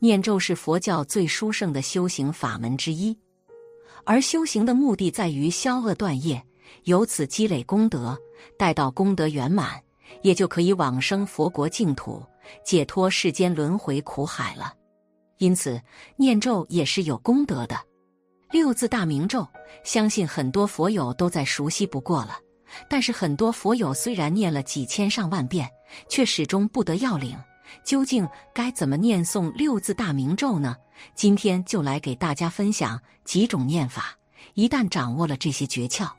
念咒是佛教最殊胜的修行法门之一，而修行的目的在于消恶断业，由此积累功德，待到功德圆满，也就可以往生佛国净土，解脱世间轮回苦海了。因此，念咒也是有功德的。六字大明咒，相信很多佛友都再熟悉不过了。但是，很多佛友虽然念了几千上万遍，却始终不得要领。究竟该怎么念诵六字大明咒呢？今天就来给大家分享几种念法。一旦掌握了这些诀窍，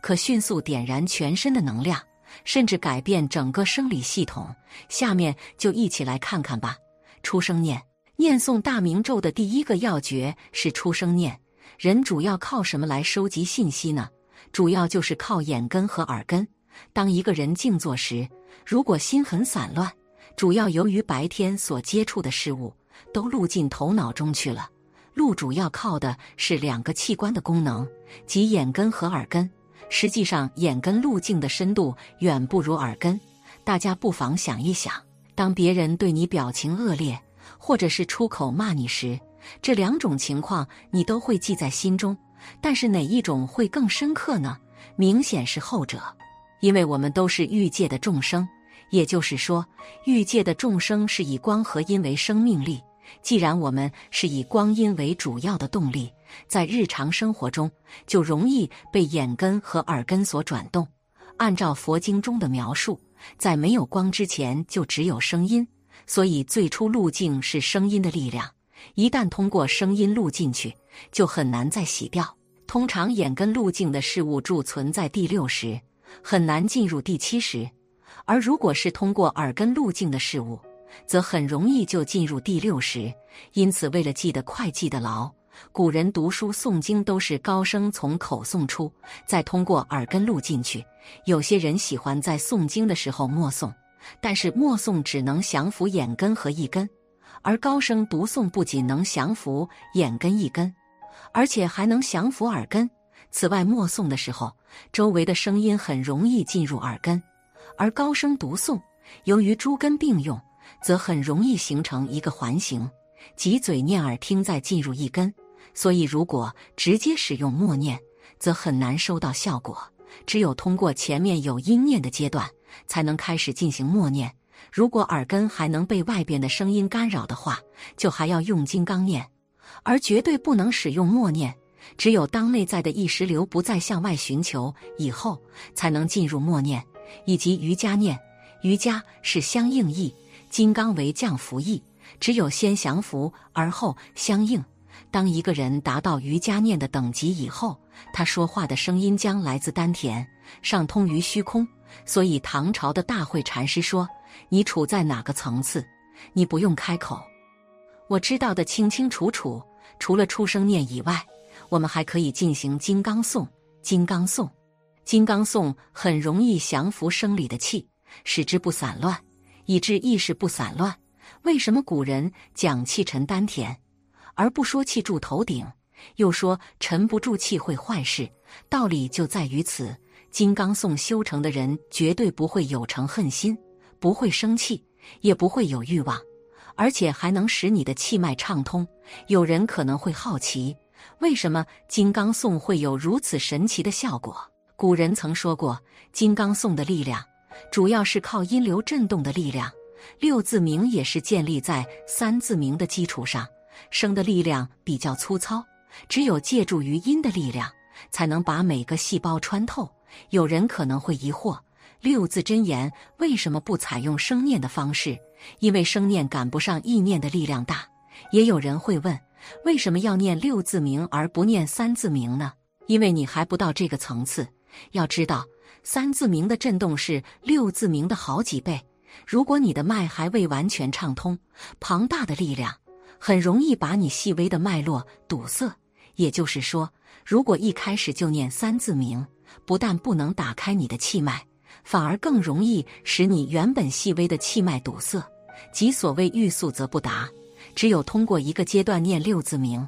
可迅速点燃全身的能量，甚至改变整个生理系统。下面就一起来看看吧。出生念，念诵大明咒的第一个要诀是出生念。人主要靠什么来收集信息呢？主要就是靠眼根和耳根。当一个人静坐时，如果心很散乱，主要由于白天所接触的事物都录进头脑中去了。录主要靠的是两个器官的功能，即眼根和耳根。实际上，眼根路径的深度远不如耳根。大家不妨想一想：当别人对你表情恶劣，或者是出口骂你时，这两种情况你都会记在心中。但是哪一种会更深刻呢？明显是后者，因为我们都是欲界的众生。也就是说，欲界的众生是以光和阴为生命力。既然我们是以光阴为主要的动力，在日常生活中就容易被眼根和耳根所转动。按照佛经中的描述，在没有光之前就只有声音，所以最初路径是声音的力量。一旦通过声音录进去，就很难再洗掉。通常眼根路径的事物贮存在第六识，很难进入第七识。而如果是通过耳根路径的事物，则很容易就进入第六识。因此，为了记得快、记得牢，古人读书诵经都是高声从口诵出，再通过耳根路进去。有些人喜欢在诵经的时候默诵，但是默诵只能降服眼根和一根，而高声读诵不仅能降服眼根一根，而且还能降服耳根。此外，默诵的时候，周围的声音很容易进入耳根。而高声读诵，由于诸根并用，则很容易形成一个环形，即嘴念耳听再进入一根。所以，如果直接使用默念，则很难收到效果。只有通过前面有音念的阶段，才能开始进行默念。如果耳根还能被外边的声音干扰的话，就还要用金刚念，而绝对不能使用默念。只有当内在的意识流不再向外寻求以后，才能进入默念。以及瑜伽念，瑜伽是相应意，金刚为降伏意，只有先降伏而后相应。当一个人达到瑜伽念的等级以后，他说话的声音将来自丹田，上通于虚空。所以唐朝的大慧禅师说：“你处在哪个层次，你不用开口，我知道的清清楚楚。除了出生念以外，我们还可以进行金刚颂，金刚颂。”金刚颂很容易降服生理的气，使之不散乱，以致意识不散乱。为什么古人讲气沉丹田，而不说气住头顶？又说沉不住气会坏事？道理就在于此。金刚颂修成的人，绝对不会有成恨心，不会生气，也不会有欲望，而且还能使你的气脉畅通。有人可能会好奇，为什么金刚颂会有如此神奇的效果？古人曾说过，金刚颂的力量主要是靠音流震动的力量。六字明也是建立在三字明的基础上，声的力量比较粗糙，只有借助于音的力量，才能把每个细胞穿透。有人可能会疑惑，六字真言为什么不采用声念的方式？因为声念赶不上意念的力量大。也有人会问，为什么要念六字明而不念三字明呢？因为你还不到这个层次。要知道，三字明的震动是六字明的好几倍。如果你的脉还未完全畅通，庞大的力量很容易把你细微的脉络堵塞。也就是说，如果一开始就念三字名，不但不能打开你的气脉，反而更容易使你原本细微的气脉堵塞，即所谓欲速则不达。只有通过一个阶段念六字名，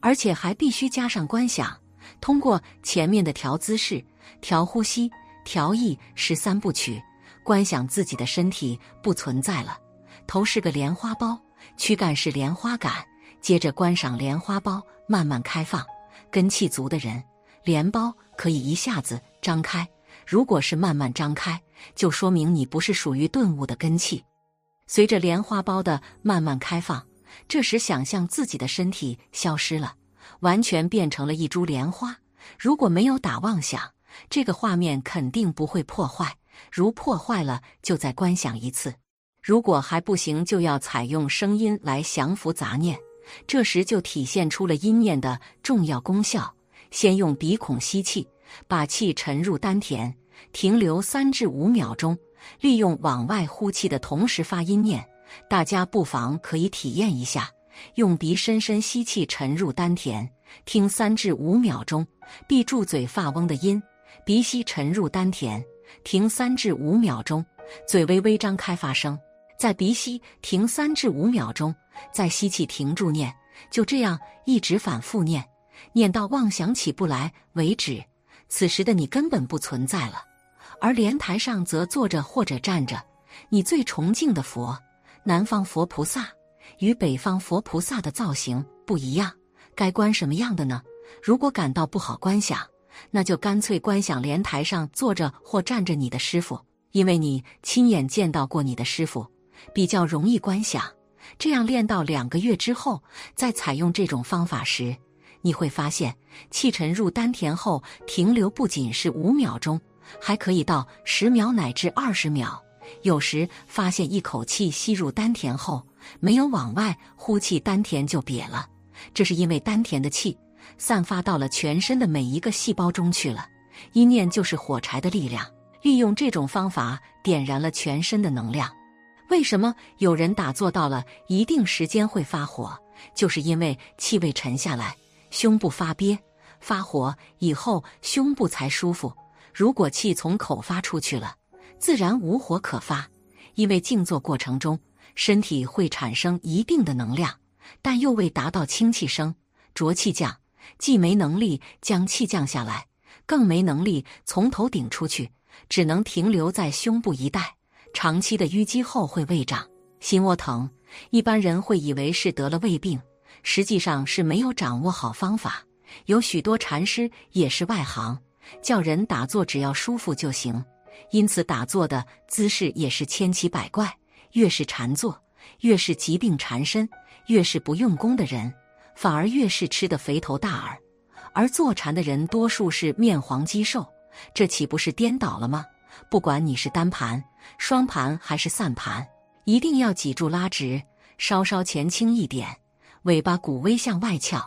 而且还必须加上观想，通过前面的调姿势、调呼吸、调意十三部曲，观想自己的身体不存在了，头是个莲花苞，躯干是莲花杆。接着观赏莲花苞慢慢开放，根气足的人，莲苞可以一下子张开；如果是慢慢张开，就说明你不是属于顿悟的根气。随着莲花苞的慢慢开放，这时想象自己的身体消失了，完全变成了一株莲花。如果没有打妄想，这个画面肯定不会破坏。如破坏了，就再观想一次。如果还不行，就要采用声音来降服杂念。这时就体现出了阴念的重要功效。先用鼻孔吸气，把气沉入丹田，停留三至五秒钟，利用往外呼气的同时发阴念。大家不妨可以体验一下：用鼻深深吸气，沉入丹田，听三至五秒钟，闭住嘴发嗡的音，鼻息沉入丹田，停三至五秒钟，嘴微微张开发声。在鼻息停三至五秒钟，再吸气停住念，就这样一直反复念，念到妄想起不来为止。此时的你根本不存在了，而莲台上则坐着或者站着你最崇敬的佛。南方佛菩萨与北方佛菩萨的造型不一样，该观什么样的呢？如果感到不好观想，那就干脆观想莲台上坐着或站着你的师傅，因为你亲眼见到过你的师傅。比较容易观想，这样练到两个月之后，再采用这种方法时，你会发现气沉入丹田后停留不仅是五秒钟，还可以到十秒乃至二十秒。有时发现一口气吸入丹田后，没有往外呼气，丹田就瘪了，这是因为丹田的气散发到了全身的每一个细胞中去了。一念就是火柴的力量，利用这种方法点燃了全身的能量。为什么有人打坐到了一定时间会发火？就是因为气味沉下来，胸部发憋，发火以后胸部才舒服。如果气从口发出去了，自然无火可发。因为静坐过程中，身体会产生一定的能量，但又未达到清气升、浊气降，既没能力将气降下来，更没能力从头顶出去，只能停留在胸部一带。长期的淤积后会胃胀、心窝疼，一般人会以为是得了胃病，实际上是没有掌握好方法。有许多禅师也是外行，叫人打坐只要舒服就行，因此打坐的姿势也是千奇百怪。越是禅坐，越是疾病缠身；越是不用功的人，反而越是吃得肥头大耳。而坐禅的人多数是面黄肌瘦，这岂不是颠倒了吗？不管你是单盘、双盘还是散盘，一定要脊柱拉直，稍稍前倾一点，尾巴骨微向外翘，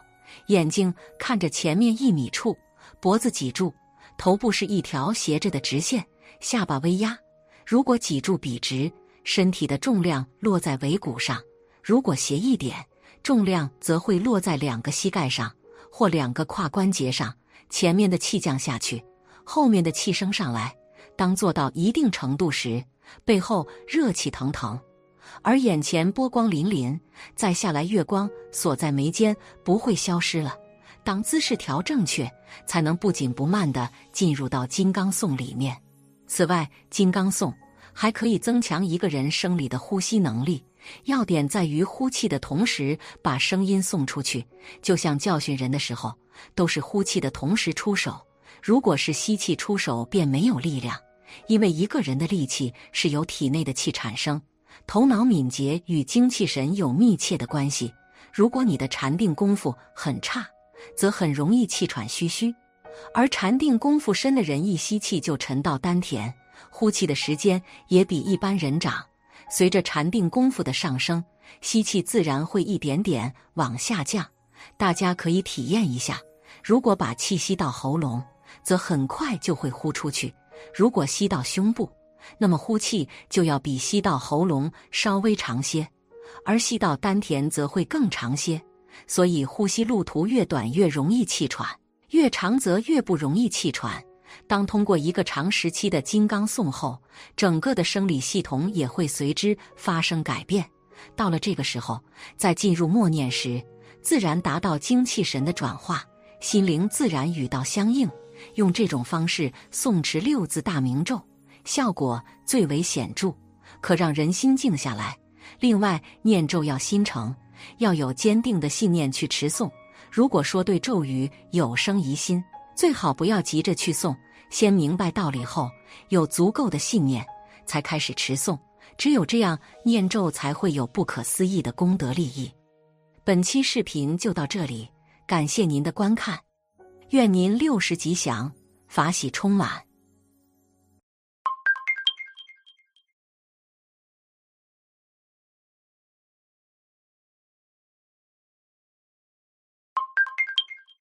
眼睛看着前面一米处，脖子脊柱，头部是一条斜着的直线，下巴微压。如果脊柱笔直，身体的重量落在尾骨上；如果斜一点，重量则会落在两个膝盖上或两个胯关节上。前面的气降下去，后面的气升上来。当做到一定程度时，背后热气腾腾，而眼前波光粼粼。再下来，月光锁在眉间，不会消失了。当姿势调正确，才能不紧不慢地进入到金刚颂里面。此外，金刚颂还可以增强一个人生理的呼吸能力。要点在于呼气的同时把声音送出去，就像教训人的时候，都是呼气的同时出手。如果是吸气出手，便没有力量，因为一个人的力气是由体内的气产生。头脑敏捷与精气神有密切的关系。如果你的禅定功夫很差，则很容易气喘吁吁；而禅定功夫深的人，一吸气就沉到丹田，呼气的时间也比一般人长。随着禅定功夫的上升，吸气自然会一点点往下降。大家可以体验一下，如果把气吸到喉咙。则很快就会呼出去。如果吸到胸部，那么呼气就要比吸到喉咙稍微长些；而吸到丹田则会更长些。所以，呼吸路途越短越容易气喘，越长则越不容易气喘。当通过一个长时期的金刚诵后，整个的生理系统也会随之发生改变。到了这个时候，在进入默念时，自然达到精气神的转化，心灵自然与道相应。用这种方式诵持六字大明咒，效果最为显著，可让人心静下来。另外，念咒要心诚。要有坚定的信念去持诵。如果说对咒语有生疑心，最好不要急着去送，先明白道理后，有足够的信念，才开始持诵。只有这样，念咒才会有不可思议的功德利益。本期视频就到这里，感谢您的观看，愿您六时吉祥，法喜充满。